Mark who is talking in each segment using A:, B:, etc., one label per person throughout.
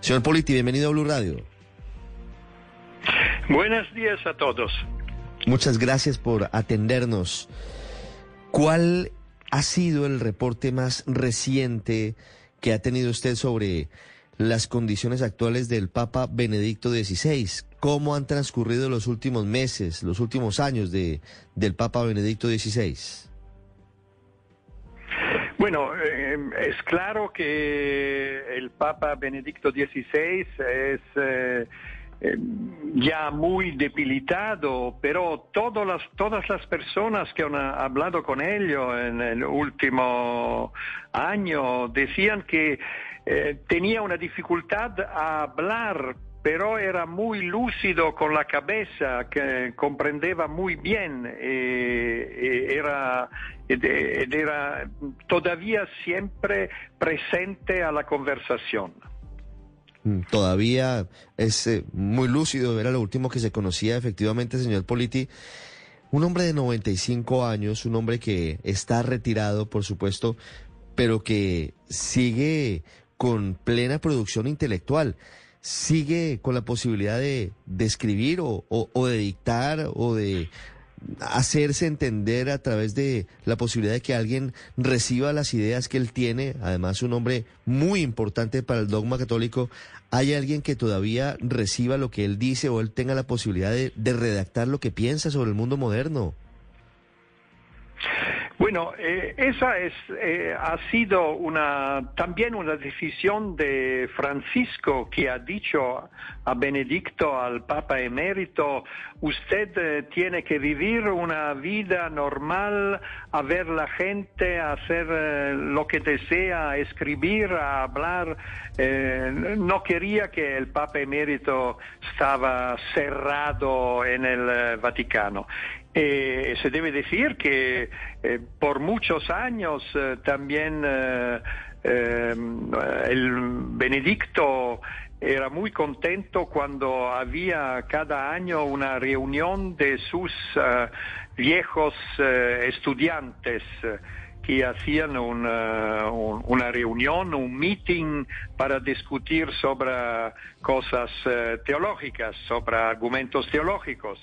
A: Señor Politi, bienvenido a Blue Radio.
B: Buenos días a todos.
A: Muchas gracias por atendernos. ¿Cuál ha sido el reporte más reciente que ha tenido usted sobre las condiciones actuales del Papa Benedicto XVI? ¿Cómo han transcurrido los últimos meses, los últimos años de, del Papa Benedicto XVI?
B: Bueno, eh, es claro que el Papa Benedicto XVI es eh, eh, ya muy debilitado, pero todas las, todas las personas que han hablado con él en el último año decían que tenía una dificultad a hablar pero era muy lúcido con la cabeza, que comprendeva muy bien, eh, era, era todavía siempre presente a la conversación.
A: Todavía es eh, muy lúcido, era lo último que se conocía efectivamente, señor Politi. Un hombre de 95 años, un hombre que está retirado, por supuesto, pero que sigue con plena producción intelectual sigue con la posibilidad de, escribir o, o, de dictar o de hacerse entender a través de la posibilidad de que alguien reciba las ideas que él tiene, además un hombre muy importante para el dogma católico, ¿hay alguien que todavía reciba lo que él dice o él tenga la posibilidad de, de redactar lo que piensa sobre el mundo moderno?
B: Bueno, eh, esa es, eh, ha sido una, también una decisión de Francisco que ha dicho a Benedicto, al Papa emérito, usted eh, tiene que vivir una vida normal, a ver la gente, a hacer lo que desea, a escribir, a hablar. no quería que el Papa emérito estaba cerrado en el Vaticano. Eh, se debe decir que eh, por muchos años eh, también el Benedicto era muy contento cuando había cada año una reunión de sus viejos estudiantes que hacían una, una, reunión, un meeting para discutir sobre cosas teológicas, sobre argumentos teológicos.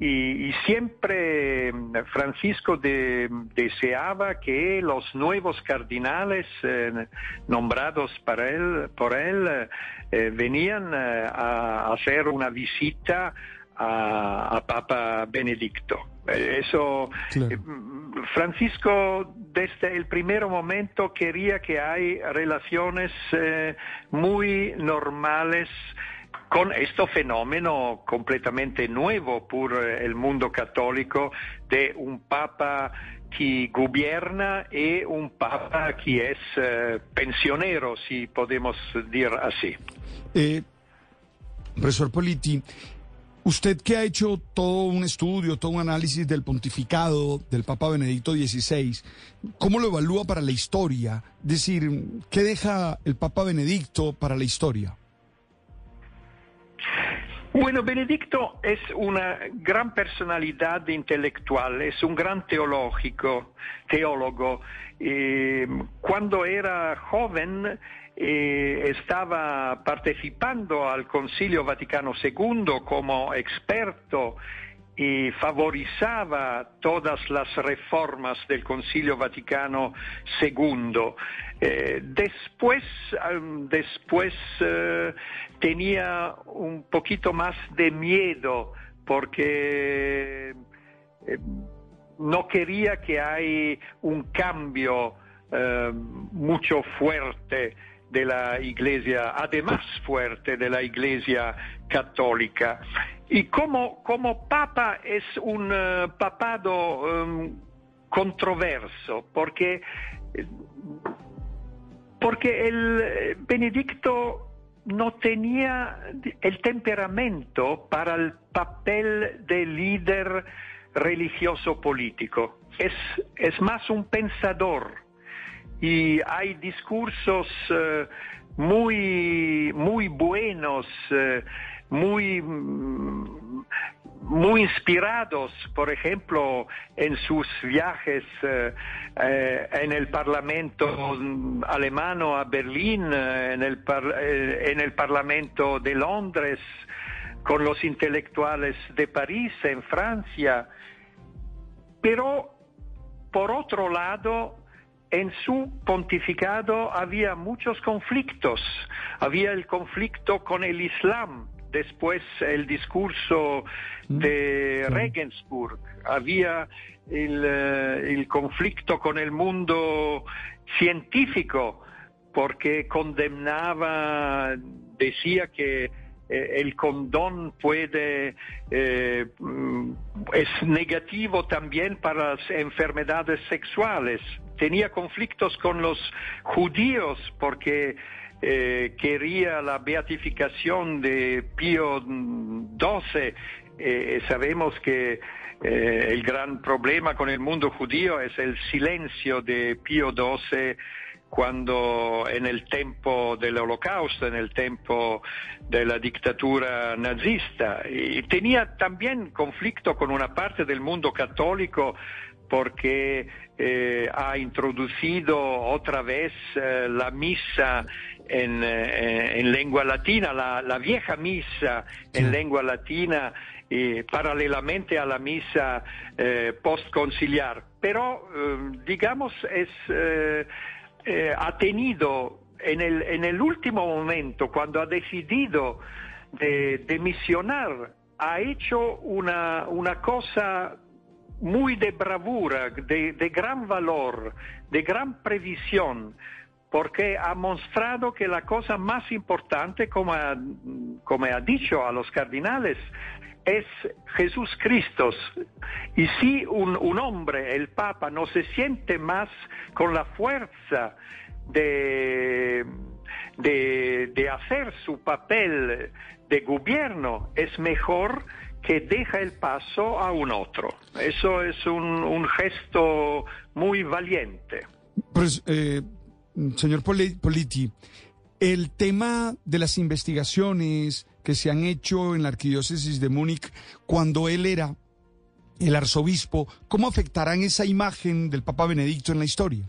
B: Y, siempre mm, Francisco deseaba que los nuevos cardinales eh, nombrados para él, por él eh, venían eh, a hacer una visita a, Papa Benedicto. Eso, Francisco desde el primer momento quería que hay relaciones muy normales con este fenómeno completamente nuevo por eh, el mundo católico de un papa que gobierna y un papa que es eh, pensionero, si podemos decir así.
C: Eh, profesor Politi, usted que ha hecho todo un estudio, todo un análisis del pontificado del Papa Benedicto XVI, ¿cómo lo evalúa para la historia? Es decir, ¿qué deja el Papa Benedicto para la historia?
B: Bueno, Benedicto es una gran personalidad intelectual, es un gran teológico, teólogo. Eh, cuando era joven eh, estaba participando al Concilio Vaticano II como experto y favorizaba todas las reformas del Concilio Vaticano II. Eh, después después eh, tenía un poquito más de miedo porque eh, no quería que hay un cambio mucho fuerte de la Iglesia, además fuerte de la Iglesia católica. Y como, como papa es un uh, papado um, controverso, porque Porque el eh, Benedicto no tenía el temperamento para el papel de líder religioso político. Es, es más un pensador y hay discursos eh, muy, muy buenos, eh, muy, mm, muy inspirados, por ejemplo, en sus viajes eh, en el Parlamento alemano a Berlín, en el, en el Parlamento de Londres, con los intelectuales de París, en Francia. Pero, por otro lado, en su pontificado había muchos conflictos. Había el conflicto con el Islam, después el discurso mm. de Regensburg, había el, eh, el, conflicto con el mundo científico, porque condenaba, decía que eh, el condón puede, eh, es negativo también para las enfermedades sexuales. Tenía conflictos con los judíos porque eh, quería la beatificación de Pío XII. sabemos que el gran problema con el mundo judío es el silencio de Pío XII cuando en el tiempo del holocausto, en el tiempo de la dictadura nazista. Tenía también conflicto con una parte del mundo católico porque eh, ha introducido otra vez eh, la misa en, eh, lengua latina, la, vieja misa en lengua latina, paralelamente a la misa postconciliar. Pero, digamos, es ha tenido en el, en el último momento, cuando ha decidido de, misionar, ha hecho una, una cosa muy de bravura, de, de, gran valor, de gran previsión, porque ha mostrado que la cosa más importante, como ha, como ha dicho a los cardinales, es Jesús Cristo. Y si un, un, hombre, el Papa, no se siente más con la fuerza de, de, hacer su papel de gobierno, es mejor que deja el paso a un otro. Eso es un, gesto muy valiente.
C: Pues, señor Politi, el tema de las investigaciones, que se han hecho en la arquidiócesis de Múnich cuando él era el arzobispo, ¿cómo afectarán esa imagen del Papa Benedicto en la historia?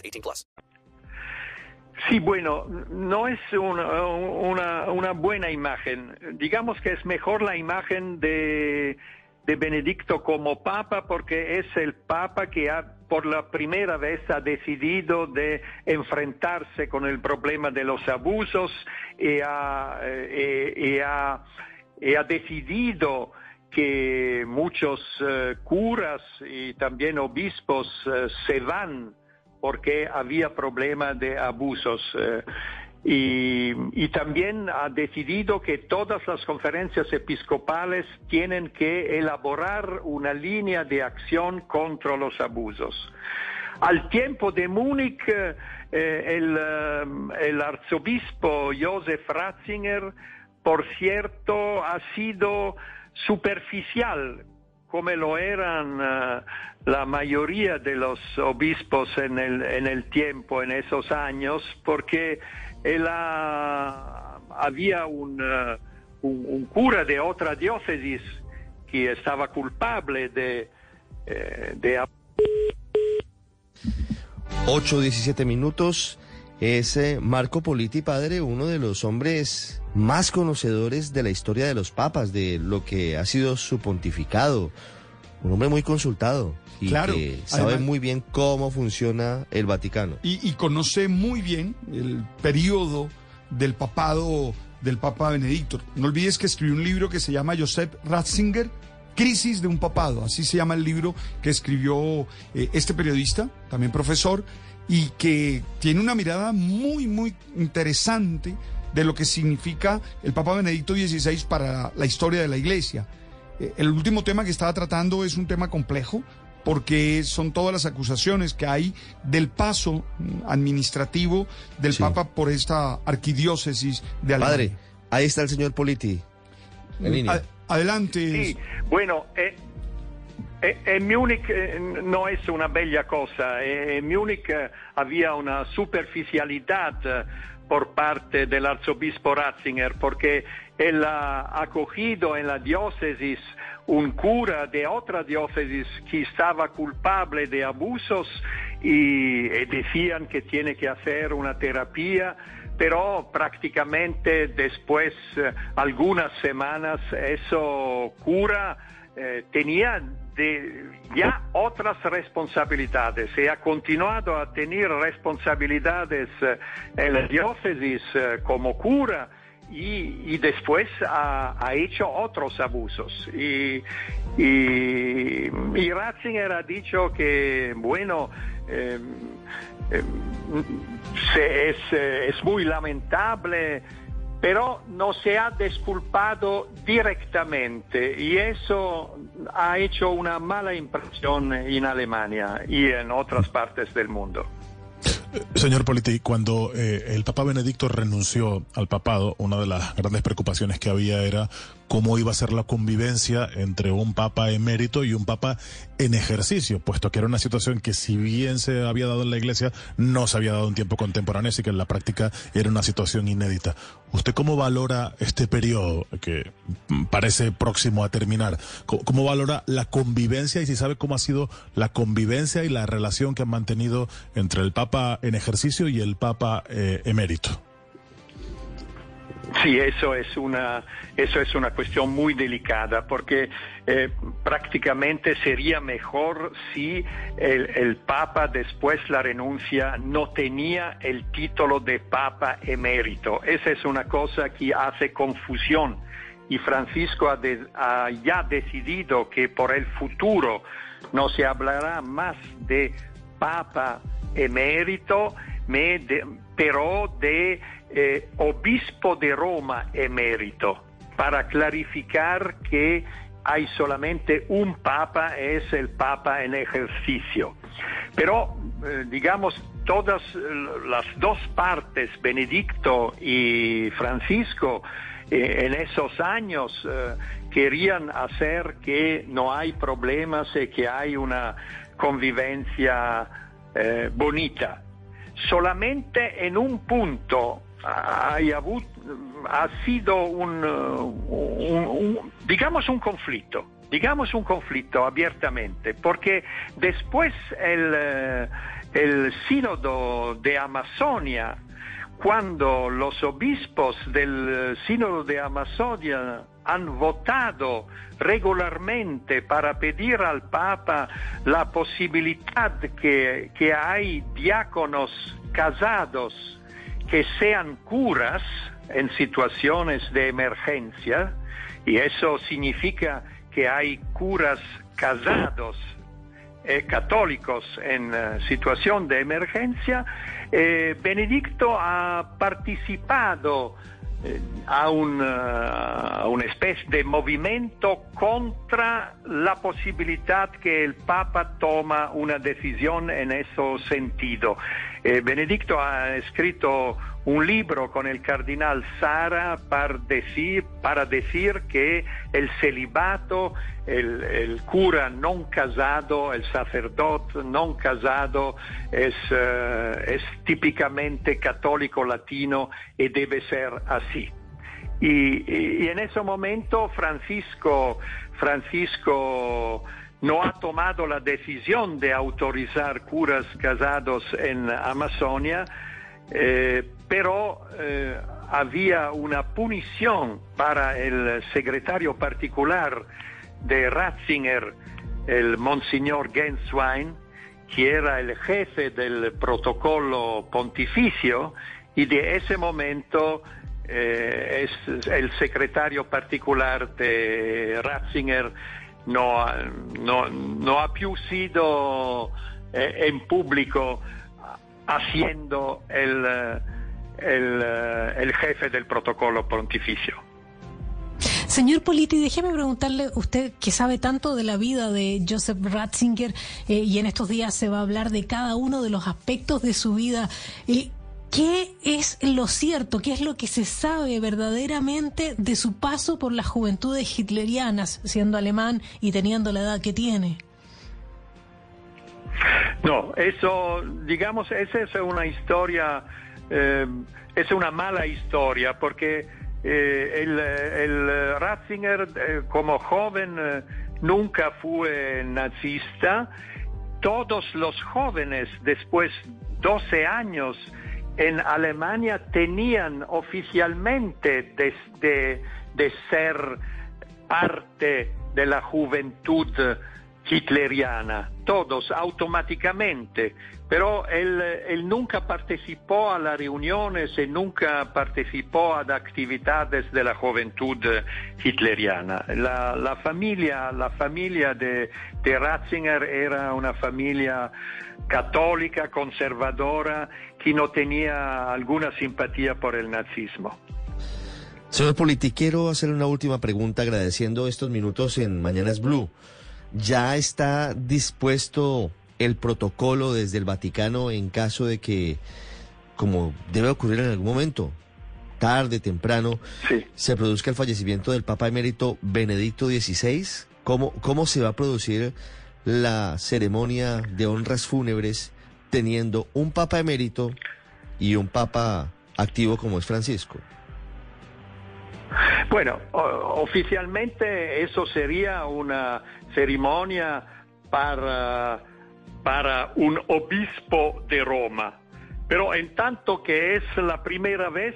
B: 18 plus. Sí, bueno, no es una, una, una buena imagen. Digamos que es mejor la imagen de de Benedicto como papa porque es el papa que ha, por la primera vez ha decidido de enfrentarse con el problema de los abusos y ha, eh, ha, ha decidido que muchos eh, curas y también obispos eh, se van porque había problema de abusos. Y, también ha decidido que todas las conferencias episcopales tienen que elaborar una línea de acción contra los abusos. Al tiempo de Múnich, eh, el, eh, el, arzobispo Josef Ratzinger, por cierto, ha sido superficial, como lo eran eh, la mayoría de los obispos en el, en el tiempo, en esos años, porque él había un, uh, un, un, cura de otra diócesis que estaba culpable de... Eh, de...
A: 8, 17 minutos. Es Marco Politi, padre, uno de los hombres más conocedores de la historia de los papas, de lo que ha sido su pontificado. un hombre muy consultado y
C: Claro,
A: que sabe
C: además-
A: muy bien cómo funciona el Vaticano.
C: y, y conoce muy bien el periodo del papado del Papa Benedicto. No olvides que escribió un libro que se llama Joseph Ratzinger, Crisis de un Papado, así se llama el libro que escribió eh, este periodista, también profesor, y que tiene una mirada muy, muy interesante de lo que significa el Papa Benedicto XVI para la historia de la Iglesia. Eh, El último tema que estaba tratando es un tema complejo porque son todas las acusaciones que hay del paso mm, administrativo del
A: Sí.
C: Papa por esta arquidiócesis de Alemania.
A: Padre, ahí está el señor Politi. En línea.
C: A- adelante.
B: Sì, bueno, eh, eh, en Múnich eh, no es una bella cosa. Eh, En Múnich eh, había una superficialidad eh, por parte del arzobispo Ratzinger porque él ha acogido en la diócesis un cura de otra diócesis que estaba culpable de abusos y, eh, decían que tiene que hacer una terapia pero prácticamente después eh, algunas semanas eso cura eh, tenía de- ya otras responsabilidades y ha continuado a tener responsabilidades eh, en la diócesis eh, como cura y, después ha, hecho otros abusos. Y, Ratzinger ha dicho que, bueno, es, eh, es muy lamentable, pero no se ha disculpado directamente y eso ha hecho una mala impresión en Alemania y en otras partes del mundo.
D: Señor Politi, cuando eh, el Papa Benedicto renunció al papado, una de las grandes preocupaciones que había era cómo iba a ser la convivencia entre un Papa emérito y un Papa en ejercicio, puesto que era una situación que si bien se había dado en la Iglesia, no se había dado en tiempo contemporáneo, así que en la práctica era una situación inédita. ¿Usted cómo valora este periodo que parece próximo a terminar? ¿Cómo, cómo valora la convivencia y si sabe cómo ha sido la convivencia y la relación que han mantenido entre el Papa en ejercicio y el Papa eh, emérito?
B: Sí, eso es una, eso es una cuestión muy delicada porque eh, prácticamente sería mejor si el, Papa después la renuncia no tenía el título de Papa emérito. Esa es una cosa que hace confusión y Francisco ha, de- ha ya decidido que por el futuro no se hablará más de Papa emérito, pero de eh, obispo de Roma emérito, para clarificar que hay solamente un papa, es el papa en ejercicio. Pero, eh, digamos, todas eh, las dos partes, Benedicto y Francisco, en esos años querían hacer que no hay problemas y que hay una convivencia bonita. Solamente en un punto hay habu- ha sido un, un- un- digamos un conflicto, digamos un conflicto abiertamente, porque después el, eh, el sínodo de Amazonia, cuando los obispos del eh, sínodo de Amazonia han votado regularmente para pedir al Papa la posibilidad que, que hay diáconos casados que sean curas en situaciones de emergencia, y eso significa que hay curas casados eh, católicos en eh, situación de emergencia, eh, Benedicto ha participado a, un, eh, a una especie de movimiento contra la posibilidad que el Papa toma una decisión en ese sentido. Eh, Benedicto ha escrito un libro con el cardenal Sara para decir, para decir que el celibato, el, el cura non casado, el sacerdote non casado es, eh, es típicamente católico latino y debe ser así. Y en ese momento Francisco, Francisco no ha tomado la decisión de autorizar curas casados en Amazonia, eh, pero eh, había una punición para el secretario particular de Ratzinger el Monsignor Genswein, que era el jefe del protocolo pontificio, y de ese momento eh, es el secretario particular de Ratzinger, no, no, no ha più sido en público haciendo el, el, el jefe del protocolo pontificio.
E: Señor Politi, déjeme preguntarle, usted que sabe tanto de la vida de Joseph Ratzinger eh, y en estos días se va a hablar de cada uno de los aspectos de su vida. Eh, ¿Qué es lo cierto? ¿Qué es lo que se sabe verdaderamente de su paso por las juventudes hitlerianas, siendo alemán y teniendo la edad que tiene?
B: No, eso, digamos, esa es una historia, eh, es una mala historia, porque eh, el, Ratzinger eh, como joven nunca fue nazista. Todos los jóvenes después 12 años en Alemania tenían oficialmente de, de ser parte de la juventud hitleriana, todos automáticamente, pero él, nunca participó a las reuniones y nunca participó a actividades de la juventud hitleriana. La, familia, la familia de, de, Ratzinger era una familia católica, conservadora, que no tenía alguna simpatía por el nazismo.
A: Señor Politi, quiero hacerle una última pregunta agradeciendo estos minutos en Mañanas Blue. ¿Ya está dispuesto el protocolo desde el Vaticano en caso de que, como debe ocurrir en algún momento, tarde, temprano,
B: sí.
A: se produzca el fallecimiento del Papa Emérito Benedicto XVI? ¿Cómo, ¿Cómo se va a producir la ceremonia de honras fúnebres teniendo un Papa Emérito y un Papa activo como es Francisco?
B: Bueno, oficialmente eso sería una ceremonia para, para un obispo de Roma. Pero en tanto que es la primera vez,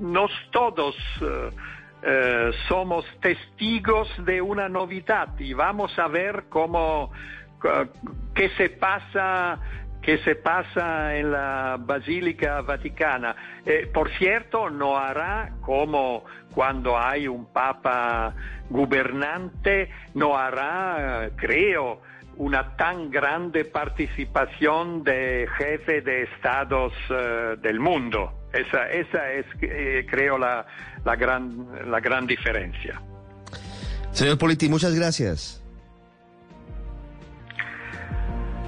B: nos todos uh, uh, somos testigos de una novedad y vamos a ver cómo, qué se pasa que se pasa en la Basílica Vaticana. Eh, por cierto, no hará como cuando hay un Papa gobernante, no hará, creo, una tan grande participación de jefe de estados uh, del mundo. Esa, esa es, eh, creo, la, la, gran, la gran diferencia.
A: Señor Politi, muchas gracias.